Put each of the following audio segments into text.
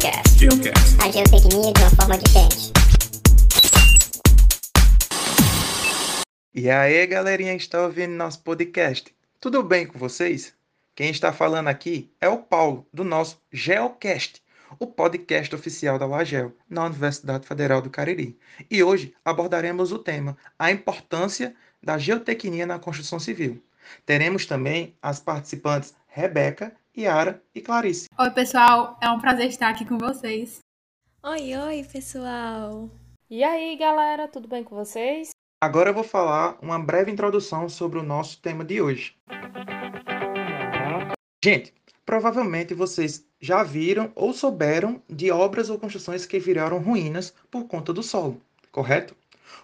Geocast. Geocast. A geotecnia de uma forma diferente. E aí, galerinha que está ouvindo nosso podcast? Tudo bem com vocês? Quem está falando aqui é o Paulo, do nosso Geocast, o podcast oficial da UAGEL, na Universidade Federal do Cariri. E hoje abordaremos o tema a importância da geotecnia na construção civil. Teremos também as participantes Rebeca, Yara e Clarice. Oi, pessoal, é um prazer estar aqui com vocês. Oi, oi, pessoal! E aí, galera, tudo bem com vocês? Agora eu vou falar uma breve introdução sobre o nosso tema de hoje. Gente, provavelmente vocês já viram ou souberam de obras ou construções que viraram ruínas por conta do solo, correto?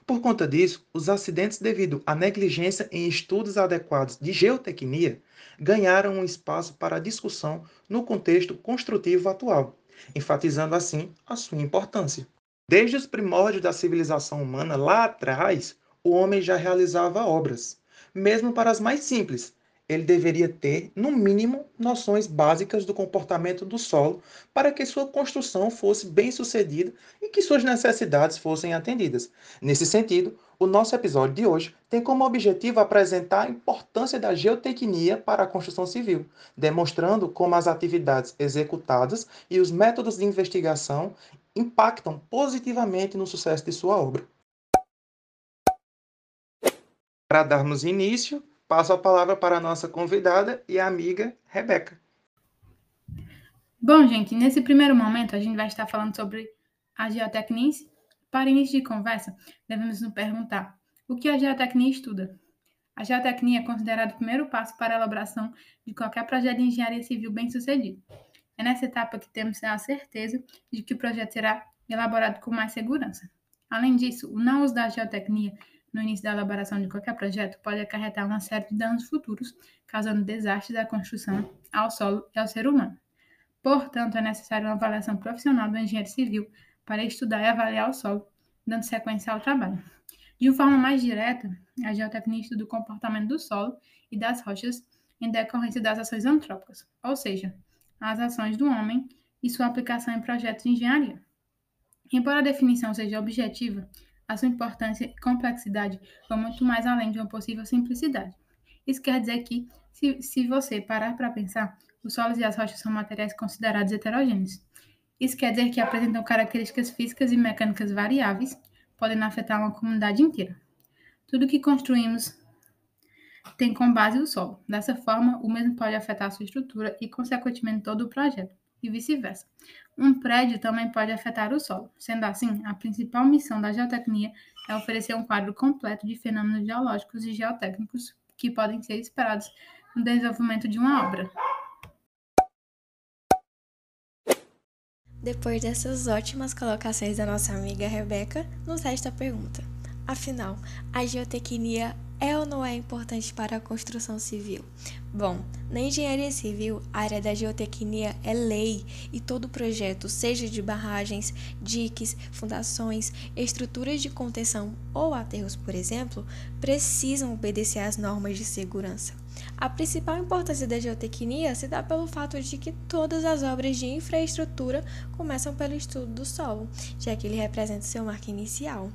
Por conta disso, os acidentes devido à negligência em estudos adequados de geotecnia ganharam um espaço para discussão no contexto construtivo atual, enfatizando assim a sua importância. Desde os primórdios da civilização humana lá atrás, o homem já realizava obras, mesmo para as mais simples, ele deveria ter, no mínimo, noções básicas do comportamento do solo para que sua construção fosse bem sucedida e que suas necessidades fossem atendidas. Nesse sentido, o nosso episódio de hoje tem como objetivo apresentar a importância da geotecnia para a construção civil, demonstrando como as atividades executadas e os métodos de investigação impactam positivamente no sucesso de sua obra. Para darmos início, passo a palavra para a nossa convidada e amiga Rebeca. Bom, gente, nesse primeiro momento a gente vai estar falando sobre a geotecnia. Para início de conversa, devemos nos perguntar o que a geotecnia estuda. A geotecnia é considerada o primeiro passo para a elaboração de qualquer projeto de engenharia civil bem-sucedido. É nessa etapa que temos a certeza de que o projeto será elaborado com mais segurança. Além disso, o não uso da geotecnia no início da elaboração de qualquer projeto pode acarretar uma série de danos futuros, causando desastres à construção, ao solo e ao ser humano. Portanto, é necessária uma avaliação profissional do engenheiro civil para estudar e avaliar o solo, dando sequência ao trabalho. De uma forma mais direta, a geotecnia estuda o comportamento do solo e das rochas em decorrência das ações antrópicas, ou seja, as ações do homem e sua aplicação em projetos de engenharia. Embora a definição seja objetiva, a sua importância e complexidade vão muito mais além de uma possível simplicidade. Isso quer dizer que, se, se você parar para pensar, os solos e as rochas são materiais considerados heterogêneos. Isso quer dizer que apresentam características físicas e mecânicas variáveis, podem afetar uma comunidade inteira. Tudo que construímos tem como base o solo. Dessa forma, o mesmo pode afetar a sua estrutura e, consequentemente, todo o projeto e vice-versa. Um prédio também pode afetar o solo. Sendo assim, a principal missão da geotecnia é oferecer um quadro completo de fenômenos geológicos e geotécnicos que podem ser esperados no desenvolvimento de uma obra. Depois dessas ótimas colocações da nossa amiga Rebeca, nos resta a pergunta. Afinal, a geotecnia é ou não é importante para a construção civil? Bom, na engenharia civil, a área da geotecnia é lei e todo projeto, seja de barragens, diques, fundações, estruturas de contenção ou aterros, por exemplo, precisam obedecer às normas de segurança. A principal importância da geotecnia se dá pelo fato de que todas as obras de infraestrutura começam pelo estudo do solo, já que ele representa seu marco inicial.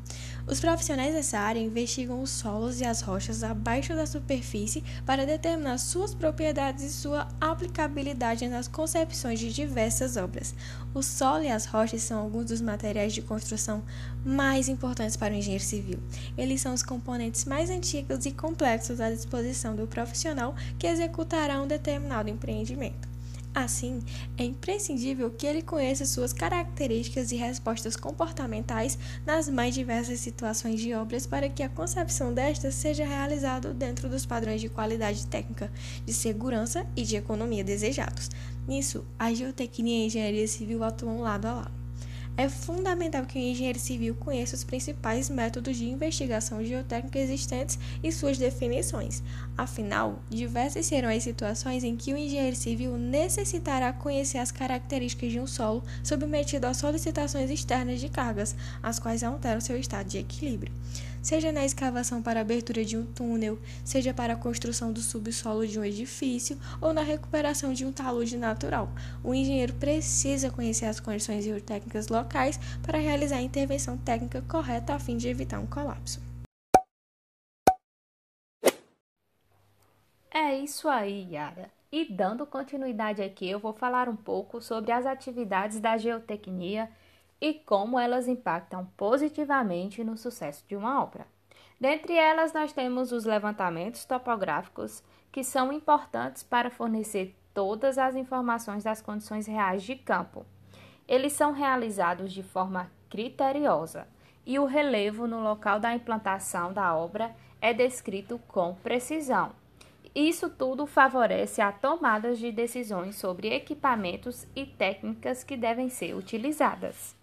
Os profissionais dessa área investigam os solos e as rochas abaixo da superfície para determinar suas propriedades e sua aplicabilidade nas concepções de diversas obras. O solo e as rochas são alguns dos materiais de construção mais importantes para o engenheiro civil. Eles são os componentes mais antigos e complexos à disposição do profissional que executará um determinado empreendimento. Assim, é imprescindível que ele conheça suas características e respostas comportamentais nas mais diversas situações de obras para que a concepção destas seja realizada dentro dos padrões de qualidade técnica, de segurança e de economia desejados. Nisso, a geotecnia e a engenharia civil atuam lado a lado. É fundamental que o engenheiro civil conheça os principais métodos de investigação geotécnica existentes e suas definições. Afinal, diversas serão as situações em que o engenheiro civil necessitará conhecer as características de um solo submetido a solicitações externas de cargas, as quais alteram seu estado de equilíbrio. Seja na escavação para abertura de um túnel, seja para a construção do subsolo de um edifício ou na recuperação de um talude natural. O engenheiro precisa conhecer as condições geotécnicas locais para realizar a intervenção técnica correta a fim de evitar um colapso. É isso aí, Yara. E dando continuidade aqui, eu vou falar um pouco sobre as atividades da geotecnia e como elas impactam positivamente no sucesso de uma obra. Dentre elas, nós temos os levantamentos topográficos, que são importantes para fornecer todas as informações das condições reais de campo. Eles são realizados de forma criteriosa e o relevo no local da implantação da obra é descrito com precisão. Isso tudo favorece a tomada de decisões sobre equipamentos e técnicas que devem ser utilizadas.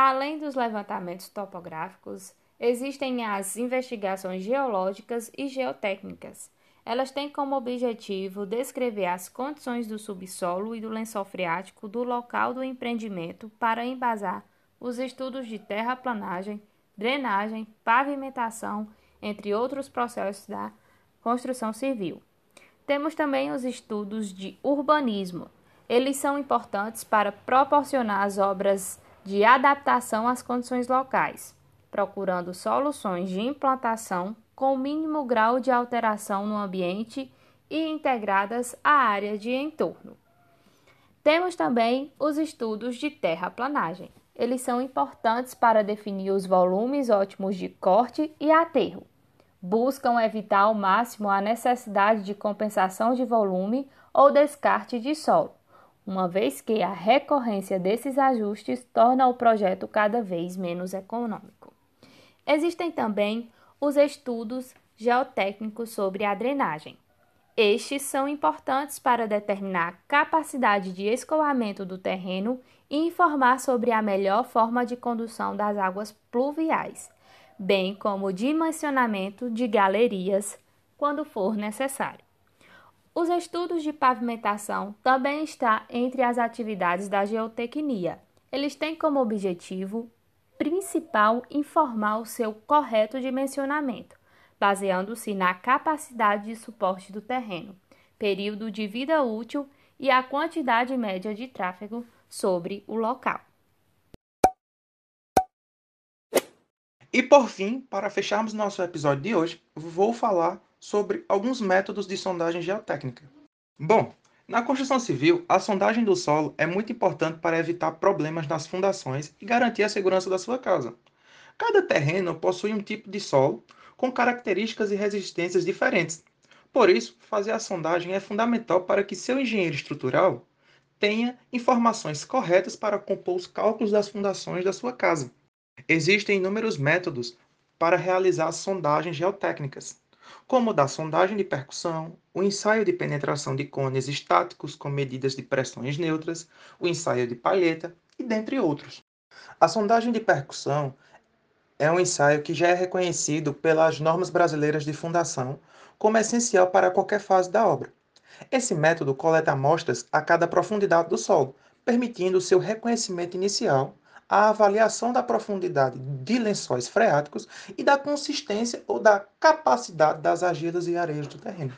Além dos levantamentos topográficos, existem as investigações geológicas e geotécnicas. Elas têm como objetivo descrever as condições do subsolo e do lençol freático do local do empreendimento para embasar os estudos de terraplanagem, drenagem, pavimentação, entre outros processos da construção civil. Temos também os estudos de urbanismo. Eles são importantes para proporcionar as obras de adaptação às condições locais, procurando soluções de implantação com mínimo grau de alteração no ambiente e integradas à área de entorno. Temos também os estudos de terraplanagem. Eles são importantes para definir os volumes ótimos de corte e aterro buscam evitar ao máximo a necessidade de compensação de volume ou descarte de solo, uma vez que a recorrência desses ajustes torna o projeto cada vez menos econômico. Existem também os estudos geotécnicos sobre a drenagem. Estes são importantes para determinar a capacidade de escoamento do terreno e informar sobre a melhor forma de condução das águas pluviais bem como o dimensionamento de galerias quando for necessário. Os estudos de pavimentação também estão entre as atividades da geotecnia. Eles têm como objetivo principal informar o seu correto dimensionamento, baseando-se na capacidade de suporte do terreno, período de vida útil e a quantidade média de tráfego sobre o local. E por fim, para fecharmos nosso episódio de hoje, vou falar sobre alguns métodos de sondagem geotécnica. Bom, na construção civil, a sondagem do solo é muito importante para evitar problemas nas fundações e garantir a segurança da sua casa. Cada terreno possui um tipo de solo com características e resistências diferentes. Por isso, fazer a sondagem é fundamental para que seu engenheiro estrutural tenha informações corretas para compor os cálculos das fundações da sua casa. Existem inúmeros métodos para realizar sondagens geotécnicas, como o da sondagem de percussão, o ensaio de penetração de cones estáticos com medidas de pressões neutras, o ensaio de palheta e dentre outros. A sondagem de percussão é um ensaio que já é reconhecido pelas normas brasileiras de fundação como essencial para qualquer fase da obra. Esse método coleta amostras a cada profundidade do solo, permitindo seu reconhecimento inicial a avaliação da profundidade de lençóis freáticos e da consistência ou da capacidade das argilas e areias do terreno.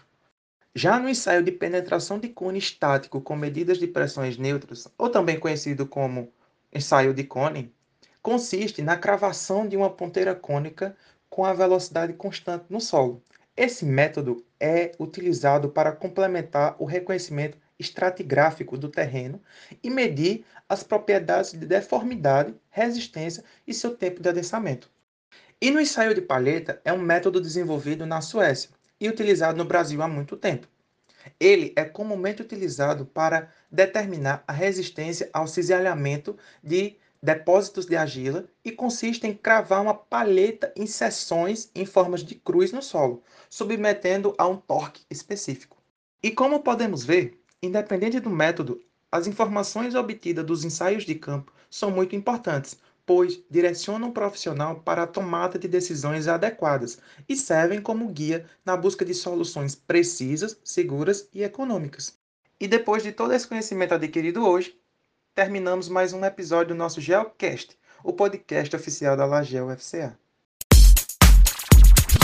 Já no ensaio de penetração de cone estático com medidas de pressões neutras, ou também conhecido como ensaio de cone, consiste na cravação de uma ponteira cônica com a velocidade constante no solo. Esse método é utilizado para complementar o reconhecimento estratigráfico do terreno e medir as propriedades de deformidade, resistência e seu tempo de adensamento. E no ensaio de palheta é um método desenvolvido na Suécia e utilizado no Brasil há muito tempo. Ele é comumente utilizado para determinar a resistência ao cisalhamento de depósitos de argila e consiste em cravar uma palheta em seções em formas de cruz no solo, submetendo a um torque específico. E como podemos ver, Independente do método, as informações obtidas dos ensaios de campo são muito importantes, pois direcionam o profissional para a tomada de decisões adequadas e servem como guia na busca de soluções precisas, seguras e econômicas. E depois de todo esse conhecimento adquirido hoje, terminamos mais um episódio do nosso GeoCast, o podcast oficial da Lagel FCA.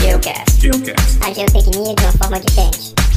Geocast. Geocast. A geotecnia de uma forma diferente.